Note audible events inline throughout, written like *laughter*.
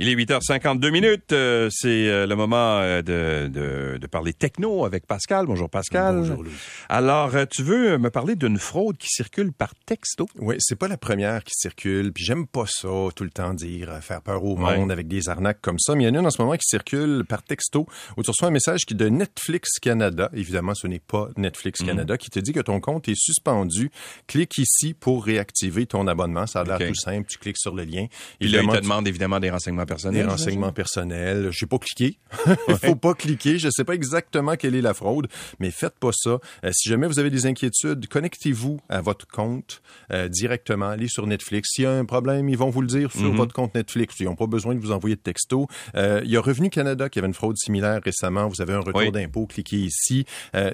Il est 8h52 minutes. Euh, c'est euh, le moment euh, de, de, de, parler techno avec Pascal. Bonjour Pascal. Bonjour Louis. Alors, tu veux me parler d'une fraude qui circule par texto? Oui, c'est pas la première qui circule. Puis j'aime pas ça, tout le temps dire, faire peur au monde avec des arnaques comme ça. Mais il y en a une en ce moment qui circule par texto où tu reçois un message qui est de Netflix Canada. Évidemment, ce n'est pas Netflix mhm. Canada qui te dit que ton compte est suspendu. Clique ici pour réactiver ton abonnement. Ça a l'air tout simple. Tu cliques sur le lien. Il te demande évidemment des renseignements personnels. Des renseignements personnels. J'ai pas cliqué. *laughs* Faut pas cliquer. Je sais pas exactement quelle est la fraude, mais faites pas ça. Euh, si jamais vous avez des inquiétudes, connectez-vous à votre compte euh, directement. Allez sur Netflix. S'il y a un problème, ils vont vous le dire sur mhm. votre compte Netflix. Ils n'ont pas besoin de vous envoyer de texto. Euh, il y a Revenu Canada qui avait une fraude similaire récemment. Vous avez un retour d'impôt. Cliquez ici.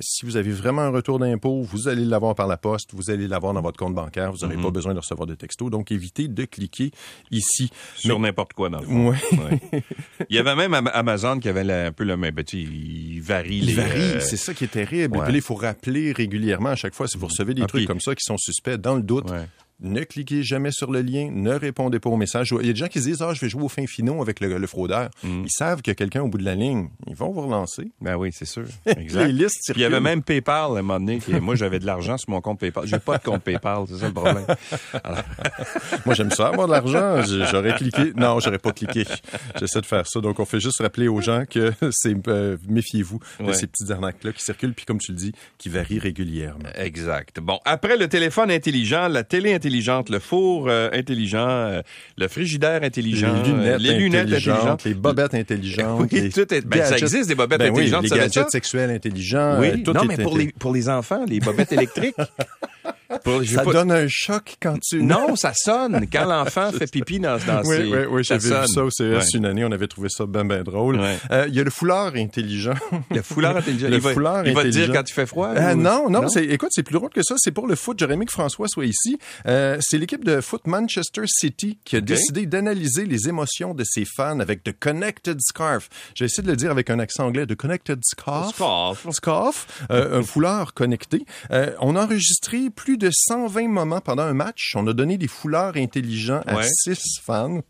si vous avez vraiment un retour d'impôt, vous allez l'avoir par la poste. Vous allez l'avoir dans votre compte bancaire. Vous n'avez mhm. pas besoin de recevoir de texto. Donc, évitez de cliquer ici. Sur n'importe quoi, dans le fond. Il y avait même Amazon qui avait un peu le même petit. Il varie. Il varie, euh, c'est ça qui est terrible. Et puis il faut rappeler régulièrement à chaque fois si vous recevez des trucs comme ça qui sont suspects dans le doute ne cliquez jamais sur le lien, ne répondez pas au message. Il y a des gens qui se disent, ah, je vais jouer au fin finaux avec le, fraudeur. Mm. Ils savent qu'il y a quelqu'un au bout de la ligne. Ils vont vous relancer. Ben oui, c'est sûr. *laughs* Exact. Les listes il y avait même PayPal à un moment donné. moi, j'avais de l'argent sur mon compte PayPal. J'ai pas de compte PayPal, c'est ça le problème. *laughs* moi, j'aime ça, avoir de l'argent. J'aurais cliqué. Non, j'aurais pas cliqué. J'essaie de faire ça. Donc, on fait juste rappeler aux gens que *laughs* c'est, euh, méfiez-vous de ces petites arnaques-là qui circulent, puis comme tu le dis, qui varient régulièrement. Exact. Bon, après le téléphone intelligent, la télé intelligente, le four euh, intelligent, euh, le frigidaire intelligent, les lunettes, les lunettes intelligentes, les bobettes intelligentes. *laughs* Oui, tout est, ben, ça existe des bobettes ben intelligentes. Oui, les gadgets sexuels intelligents. Oui, euh, tout non, mais pour les, pour les enfants, les bobettes électriques. *laughs* ça donne un choc quand tu... Non, ça sonne. Quand l'enfant fait pipi dans, dans oui, ses... Oui, oui, j'avais vu ça au CS une année. On avait trouvé ça ben, ben drôle. Euh, il y a le foulard intelligent. Le foulard intelligent. le il va, foulard il va te dire quand tu fais froid? Euh, non, non. non? Écoute, c'est plus drôle que ça. C'est pour le foot. J'aurais aimé que François soit ici. Euh, c'est l'équipe de foot Manchester City qui a décidé d'analyser les émotions de ses fans avec The Connected Scarf. J'ai essayé de le dire avec un accent anglais. The Connected Scarf. Scarf. Scarf. un foulard connecté. on a enregistré plus de 120 moments pendant un match. On a donné des foulards intelligents à six fans.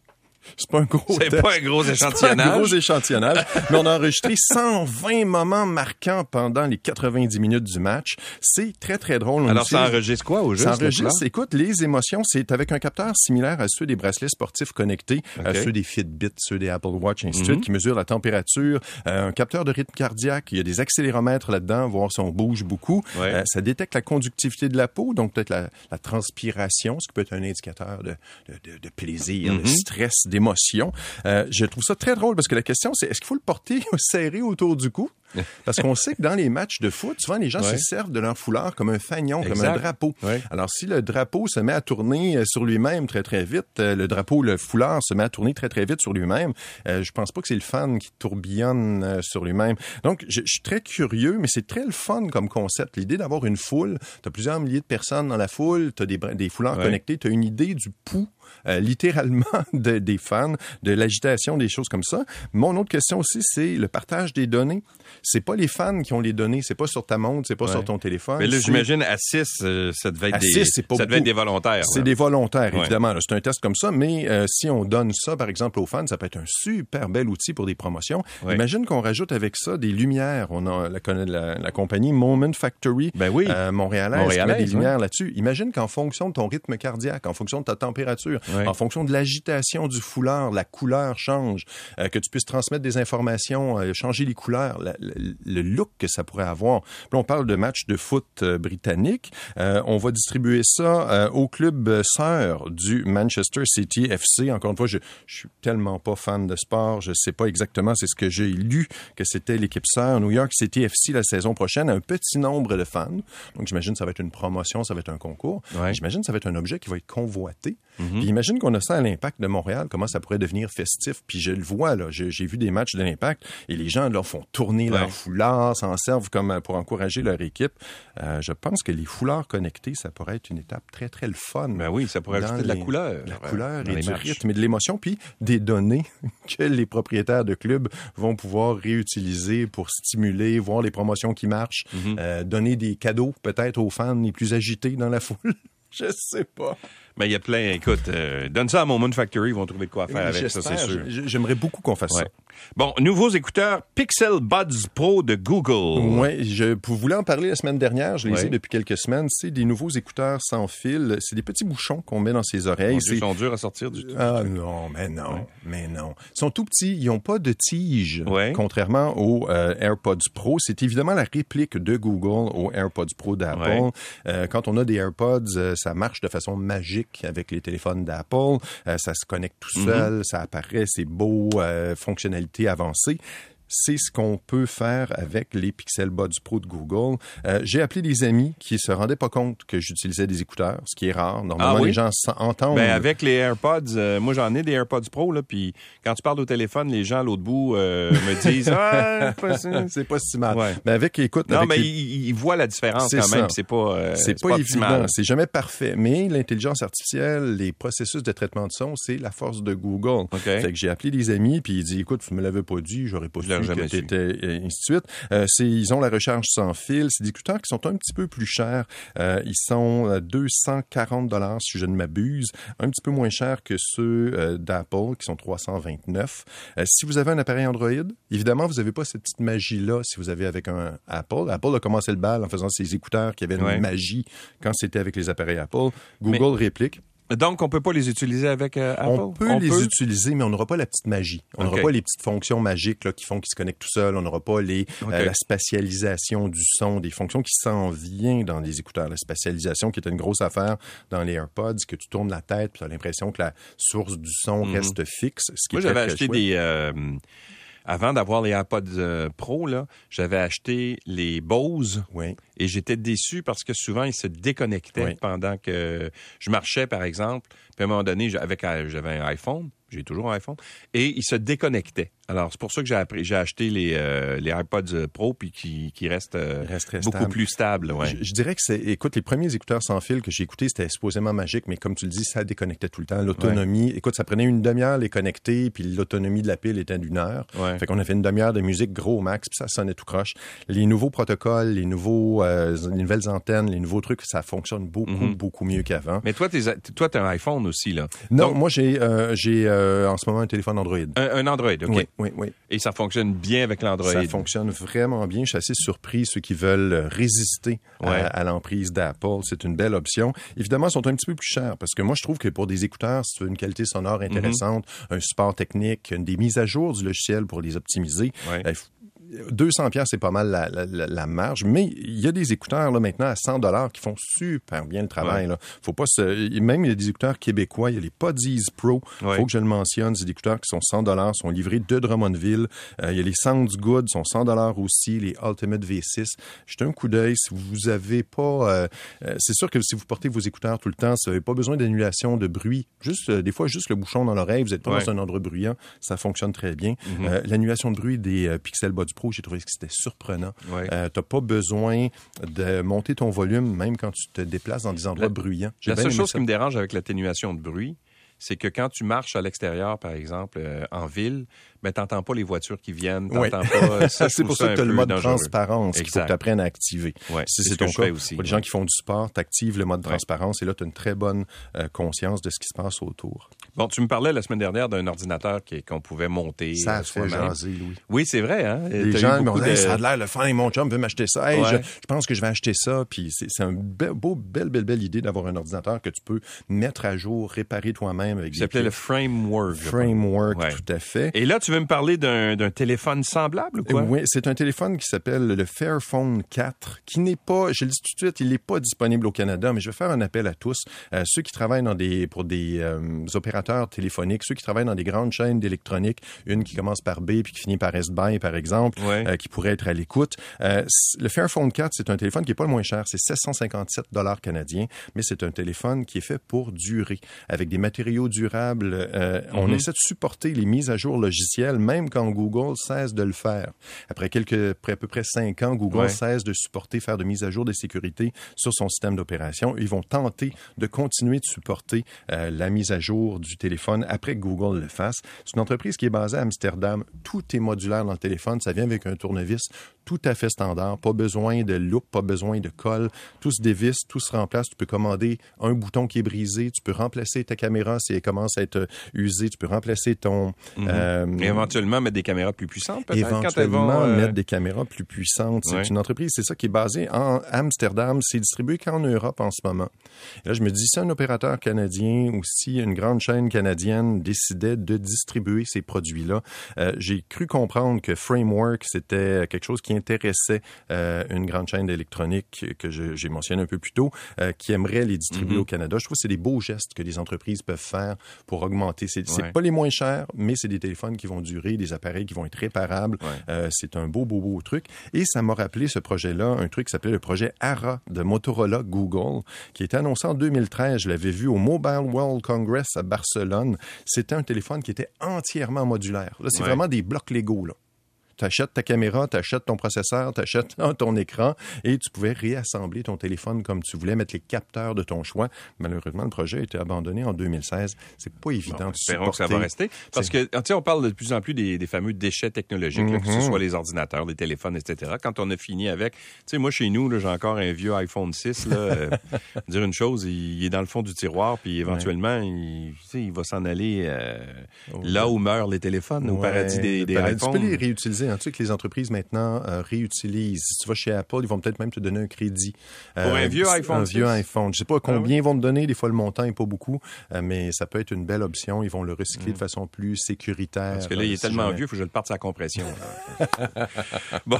C'est pas un gros C'est pas un gros échantillonnage. Pas un gros échantillonnage. mais on a enregistré 120 moments marquants pendant les 90 minutes du match. C'est très, très drôle. Alors, ça enregistre quoi au juste? Ça enregistre, écoute, les émotions, c'est avec un capteur similaire à ceux des bracelets sportifs connectés, à ceux des Fitbit, ceux des Apple Watch, ainsi de suite, mhm. qui mesurent la température, euh, un capteur de rythme cardiaque, il y a des accéléromètres là-dedans, voir si on bouge beaucoup. Euh, ça détecte la conductivité de la peau, donc peut-être la, la, transpiration, ce qui peut être un indicateur de, de, de, plaisir, de mhm. stress, d'émotion. Euh, je trouve ça très drôle parce que la question, c'est est-ce qu'il faut le porter *laughs* serré autour du cou? *laughs* Parce qu'on sait que dans les matchs de foot, souvent les gens se servent de leur foulard comme un fanion, comme un drapeau. Alors si le drapeau se met à tourner euh, sur lui-même très très vite, euh, le drapeau, le foulard se met à tourner très très vite sur lui-même, euh, je pense pas que c'est le fan qui tourbillonne sur lui-même. Donc je, suis très curieux, mais c'est très le fun comme concept. L'idée d'avoir une foule, tu as plusieurs milliers de personnes dans la foule, tu as des, des foulards connectés, tu as une idée du pouls euh, littéralement *laughs* des fans, de l'agitation, des choses comme ça. Mon autre question aussi, c'est le partage des données. C'est pas les fans qui ont les données, c'est pas sur ta montre, c'est pas sur ton téléphone. Mais là, j'imagine à 6, euh, ça devait être des, ça devait être des volontaires. C'est des volontaires, évidemment. C'est un test comme ça, mais euh, si on donne ça, par exemple, aux fans, ça peut être un super bel outil pour des promotions. Imagine qu'on rajoute avec ça des lumières. On a la, la, compagnie Moment Factory, ben oui. montréalaise, met des lumières là-dessus. Imagine qu'en fonction de ton rythme cardiaque, en fonction de ta température, en fonction de l'agitation du foulard, la couleur change, euh, que tu puisses transmettre des informations, euh, changer les couleurs, le look que ça pourrait avoir. On parle de matchs de foot euh, britannique. on va distribuer ça au club sœur du Manchester City FC. Encore une fois, je, je suis tellement pas fan de sport, je sais pas exactement, c'est ce que j'ai lu que c'était l'équipe sœur New York City FC la saison prochaine, un petit nombre de fans. Donc j'imagine ça va être une promotion, ça va être un concours. J'imagine ça va être un objet qui va être convoité. Mm-hmm. imagine qu'on a ça à l'Impact de Montréal, comment ça pourrait devenir festif. Puis je le vois, là, j'ai vu des matchs de l'Impact et les gens là, font tourner leurs foulards, s'en servent comme euh, pour encourager leur équipe. Euh, je pense que les foulards connectés, ça pourrait être une étape très, très le fun. Ben oui, ça pourrait ajouter de la couleur. La couleur et du rythme et de l'émotion, puis des données *laughs* que les propriétaires de clubs vont pouvoir réutiliser pour stimuler, voir les promotions qui marchent, euh, donner des cadeaux peut-être aux fans les plus agités dans la *laughs* foule. Je sais pas. Mais il y a plein, écoute, euh, donne ça à mon Moon Factory, ils vont trouver de quoi faire avec ça, c'est sûr. J'aimerais beaucoup qu'on fasse ça. Bon, nouveaux écouteurs Pixel Buds Pro de Google. Oui, je voulais en parler la semaine dernière, je les ai depuis quelques semaines. C'est des nouveaux écouteurs sans fil. C'est des petits bouchons qu'on met dans ses oreilles. Ils sont durs à sortir du tout. Ah non, mais non, mais non. Ils sont tout petits, ils n'ont pas de tige, contrairement aux euh, AirPods Pro. C'est évidemment la réplique de Google aux AirPods Pro d'Apple. Euh, quand on a des AirPods, ça marche de façon magique avec les téléphones d'Apple. ça se connecte tout mhm. seul, ça apparaît, c'est beau, fonctionnalité avancée c'est ce qu'on peut faire avec les Pixel Buds Pro de Google. Euh, j'ai appelé des amis qui se rendaient pas compte que j'utilisais des écouteurs, ce qui est rare. Normalement, ah les gens entendent. Ben avec les AirPods, euh, moi j'en ai des AirPods Pro là, puis quand tu parles au téléphone, les gens à l'autre bout euh, me *laughs* disent ah c'est pas si mal. Mais avec écoute, non mais ils, voient la différence quand même. C'est pas c'est pas, évident. C'est jamais parfait. Mais l'intelligence artificielle, les processus de traitement de son, c'est la force de Google. Fait que j'ai appelé des amis puis ils dit écoute, tu me l'avais pas dit, j'aurais pas su jamais et ainsi de suite. Euh, ils ont la recharge sans fil. C'est des écouteurs qui sont un petit peu plus chers. Euh, ils sont à 240 dollars si je ne m'abuse, un petit peu moins chers que ceux euh, d'Apple qui sont 329. si vous avez un appareil Android, évidemment, vous n'avez pas cette petite magie-là si vous avez avec un Apple. Apple a commencé le bal en faisant ses écouteurs qui avaient une magie quand c'était avec les appareils Apple. Google réplique. Donc, on peut pas les utiliser avec euh, Apple? On peut? les utiliser, mais on n'aura pas la petite magie. On n'aura pas les petites fonctions magiques là, qui font qu'ils se connectent tout seuls. On n'aura pas les, euh, la spatialisation du son, des fonctions qui s'en viennent dans les écouteurs. La spatialisation qui est une grosse affaire dans les AirPods, que tu tournes la tête, puis tu as l'impression que la source du son mhm. reste fixe. Ce qui Moi, j'avais acheté des... Euh, avant d'avoir les AirPods Pro, là, j'avais acheté les Bose. Oui. Et j'étais déçu parce que souvent, ils se déconnectaient pendant que je marchais, par exemple. Puis à un moment donné, j'avais un iPhone j'ai toujours un iPhone, et il se déconnectait. Alors, c'est pour ça que j'ai, j'ai acheté les, euh, les AirPods Pro, puis qui, qui restent, euh, beaucoup plus stables. Ouais. Je, dirais que c'est, écoute, les premiers écouteurs sans fil que j'ai écoutés, c'était supposément magique, mais comme tu le dis, ça déconnectait tout le temps. L'autonomie, écoute, ça prenait une demi-heure les connecter, puis l'autonomie de la pile était d'une heure. Fait qu'on a fait une demi-heure de musique gros max, puis ça sonnait tout croche. Les nouveaux protocoles, les nouveaux, euh, les nouvelles antennes, les nouveaux trucs, ça fonctionne beaucoup, mm-hmm. beaucoup mieux qu'avant. Mais toi, tu toi, t'as un iPhone aussi, là. Non, moi, j'ai, j'ai euh, en ce moment un téléphone Android. Un, Android, OK. Oui, oui, oui. Et ça fonctionne bien avec l'Android. Ça fonctionne vraiment bien. Je suis assez surpris. Ceux qui veulent résister à, l'emprise d'Apple, c'est une belle option. Évidemment, ils sont un petit peu plus chers parce que moi, je trouve que pour des écouteurs, c'est une qualité sonore intéressante, mm-hmm. un support technique, des mises à jour du logiciel pour les optimiser, 200 pièces c'est pas mal la, la, la, marge, mais il y a des écouteurs là maintenant à 100 dollars qui font super bien le travail. Là. Faut pas se... même il y a des écouteurs québécois, il y a les Podies Pro. Il Faut que je le mentionne, c'est des écouteurs qui sont 100 dollars, sont livrés de Drummondville. Euh, il y a les Sounds Good, sont 100 dollars aussi, les Ultimate V6. Jetez un coup d'œil si vous avez pas. Euh, euh, c'est sûr que si vous portez vos écouteurs tout le temps, vous n'avez pas besoin d'annulation de bruit. Juste des fois juste le bouchon dans l'oreille, vous êtes pas dans un endroit bruyant, ça fonctionne très bien. Mm-hmm. L'annulation de bruit des Pixel J'ai trouvé que c'était surprenant. Euh, tu n'as pas besoin de monter ton volume, même quand tu te déplaces dans des endroits bruyants. La seule chose qui me dérange avec l'atténuation de bruit, c'est que quand tu marches à l'extérieur, par exemple, euh, en ville, mais t'entends pas les voitures qui viennent, t'entends pas. *laughs* c'est pour ça que tu as le mode transparence qu'il faut que tu apprennes à activer. Ouais, si c'est ton cas, aussi, pour les gens qui font du sport, tu actives le mode transparence et là, tu as une très bonne euh, conscience de ce qui se passe autour. Bon, tu me parlais la semaine dernière d'un ordinateur qu'on pouvait monter. Ça a fait jaser, Louis. Oui, c'est vrai. Hein? Les gens me disent, ça a l'air le fin, mon chum veut m'acheter ça. je, pense que je vais acheter ça. Puis c'est une beau, belle, belle, belle idée d'avoir un ordinateur que tu peux mettre à jour, réparer toi-même. avec Ça s'appelait le Framework. Framework, tout à fait. Et là, tu veux me parler d'un téléphone semblable ou quoi? Oui, c'est un téléphone qui s'appelle le Fairphone 4, qui n'est pas, je le dis tout de suite, il n'est pas disponible au Canada, mais je vais faire un appel à tous, euh, ceux qui travaillent dans des, pour des euh, opérateurs téléphoniques, ceux qui travaillent dans des grandes chaînes d'électronique, une qui commence par B puis qui finit par S-Buy, par exemple, euh, qui pourrait être à l'écoute. le Fairphone 4, c'est un téléphone qui est pas le moins cher, c'est 757 dollars canadiens, mais c'est un téléphone qui est fait pour durer, avec des matériaux durables. On mhm. essaie de supporter les mises à jour logicielles, même quand Google cesse de le faire. Après quelques, après à peu près cinq ans, Google cesse de supporter faire de mise à jour des sécurités sur son système d'opération. Ils vont tenter de continuer de supporter euh, la mise à jour du téléphone après que Google le fasse. C'est une entreprise qui est basée à Amsterdam. Tout est modulaire dans le téléphone. Ça vient avec un tournevis tout à fait standard. Pas besoin de loupe, pas besoin de colle. Tout se dévisse, tout se remplace. Tu peux commander un bouton qui est brisé. Tu peux remplacer ta caméra si elle commence à être usée. Tu peux remplacer ton... Mhm. Euh, éventuellement mettre des caméras plus puissantes, peut-être? Éventuellement euh, mettre des caméras plus puissantes. C'est une entreprise, c'est ça qui est basée en Amsterdam. C'est distribué qu'en Europe en ce moment. Et là, je me dis, si un opérateur canadien ou si une grande chaîne canadienne décidait de distribuer ces produits-là, euh, j'ai cru comprendre que Framework, c'était quelque chose qui intéressait euh, une grande chaîne d'électronique que j'ai mentionné un peu plus tôt, euh, qui aimerait les distribuer mm-hmm. au Canada. Je trouve que c'est des beaux gestes que les entreprises peuvent faire pour augmenter. C'est ouais. pas les moins chers, mais c'est des téléphones qui vont durer, des appareils qui vont être réparables. Euh, c'est un beau, beau, beau truc. Et ça m'a rappelé ce projet-là, un truc qui s'appelait le projet ARA de Motorola Google, qui était annoncé en 2013. Je l'avais vu au Mobile World Congress à Barcelone. C'était un téléphone qui était entièrement modulaire. Là, c'est vraiment des blocs Lego, là tu achètes ta caméra, tu achètes ton processeur, tu achètes ton écran et tu pouvais réassembler ton téléphone comme tu voulais, mettre les capteurs de ton choix. Malheureusement, le projet a été abandonné en 2016. C'est pas évident bon, Espérons que ça va rester. Parce que, on parle de plus en plus des, fameux déchets technologiques, que ce mhm. soit les ordinateurs, les téléphones, etc. Quand on a fini avec, tu sais, moi, chez nous, j'ai encore un vieux iPhone 6, là, *laughs* euh, dire une chose, il, est dans le fond du tiroir, puis éventuellement, il, il, va s'en aller euh, là où meurent les téléphones, au paradis des, des iPhones. Tu peux les réutiliser tu sais que les entreprises maintenant euh, réutilisent. Si tu vas chez Apple, ils vont peut-être même te donner un crédit. Pour un euh, vieux iPhone. Un vieux iPhone. Je sais pas ah combien ils vont te donner. Des fois, le montant est pas beaucoup, euh, mais ça peut être une belle option. Ils vont le recycler de mm. façon plus sécuritaire. Parce que là, il est tellement vieux, il faut que je le parte sa compression. *laughs* bon.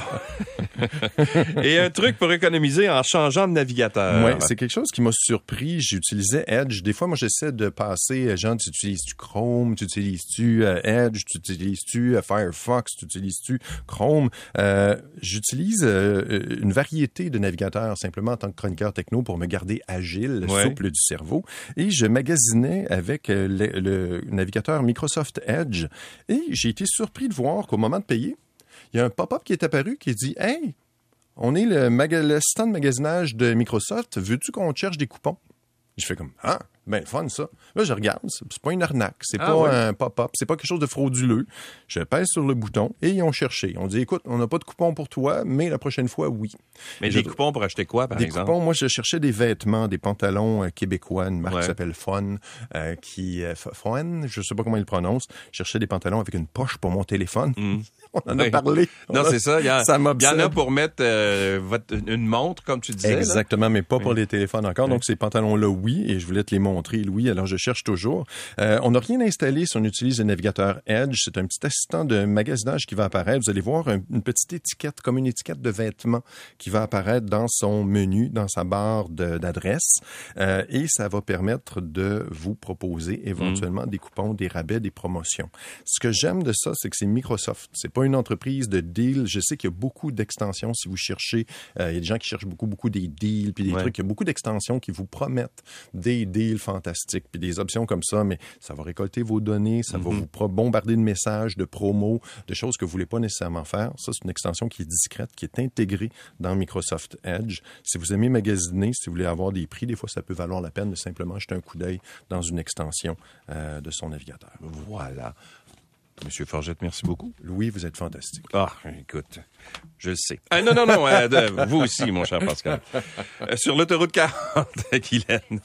*laughs* Et un truc pour économiser en changeant de navigateur. Oui, c'est quelque chose qui m'a surpris. J'utilisais Edge. Des fois, moi, j'essaie de passer, genre, tu utilises-tu Chrome, tu utilises-tu Edge, tu utilises-tu Firefox, tu utilises-tu Chrome. Euh, j'utilise euh, une variété de navigateurs simplement en tant que chroniqueur techno pour me garder agile, souple du cerveau. Et je magasinais avec euh, le, navigateur Microsoft Edge. Et j'ai été surpris de voir qu'au moment de payer, il y a un pop-up qui est apparu qui dit Hey, on est le, le stand de magasinage de Microsoft, veux-tu qu'on cherche des coupons? Je fais comme Ah, ben, fun, ça. Là, je regarde. C'est pas une arnaque. C'est ah pas un pop-up. C'est pas quelque chose de frauduleux. Je pèse sur le bouton et ils ont cherché. On dit, écoute, on n'a pas de coupon pour toi, mais la prochaine fois, oui. Mais des coupons pour acheter quoi, par exemple? Des coupons, moi, je cherchais des vêtements, des pantalons euh, québécois, une marque qui s'appelle Fun, euh, qui, euh, Fun, je sais pas comment ils le prononcent. Je cherchais des pantalons avec une poche pour mon téléphone. Hmm. *laughs* on en a parlé. Non, c'est ça. Il y, en a pour mettre euh, une montre, comme tu disais. Exactement, mais pas pour les téléphones encore. Donc, ces pantalons-là, oui, et je voulais te les montrer, Louis. Alors, je cherche toujours. Euh, on n'a rien installé si on utilise le navigateur Edge. C'est un petit assistant de magasinage qui va apparaître. Vous allez voir une petite étiquette, comme une étiquette de vêtements, qui va apparaître dans son menu, dans sa barre d'adresse. Euh, et ça va permettre de vous proposer éventuellement des coupons, des rabais, des promotions. Ce que j'aime de ça, c'est que c'est Microsoft. C'est pas une entreprise de deal. Je sais qu'il y a beaucoup d'extensions si vous cherchez. Euh, il y a des gens qui cherchent beaucoup, beaucoup des deals, puis des trucs. Il y a beaucoup d'extensions qui vous promettent des deals fantastiques, puis des options comme ça, mais ça va récolter vos données, ça va mm-hmm. vous bombarder de messages, de promos, de choses que vous voulez pas nécessairement faire. Ça, c'est une extension qui est discrète, qui est intégrée dans Microsoft Edge. Si vous aimez magasiner, si vous voulez avoir des prix, des fois, ça peut valoir la peine de simplement jeter un coup d'œil dans une extension euh, de son navigateur. Voilà. Monsieur Forgette, merci beaucoup. Louis, vous êtes fantastique. Ah, écoute, je le sais. Ah, non, non, non, euh, vous aussi, mon cher Pascal. Euh, sur l'autoroute 40 avec Hélène.